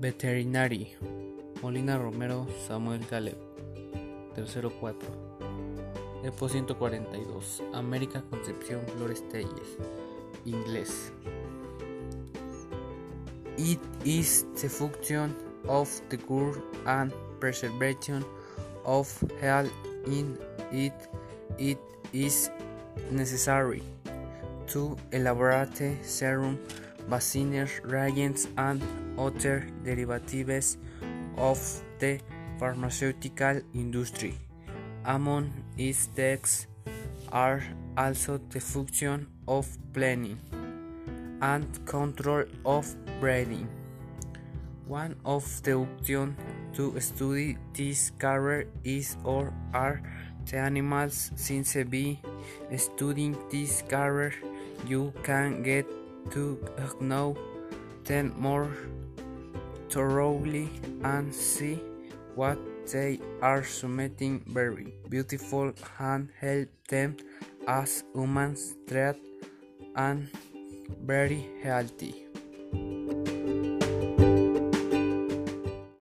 Veterinary. Molina Romero Samuel Caleb Tercero 4 Epo 142 América Concepción Flores Telles. Inglés. It is the function of the cure and preservation of health in it. It is necessary to elaborate serum vaccines reagents and other derivatives of the pharmaceutical industry. Among its tasks are also the function of planning and control of breeding. One of the options to study this career is or are the animals since by studying this career you can get to know them more thoroughly and see what they are submitting very beautiful and help them as humans treat and very healthy.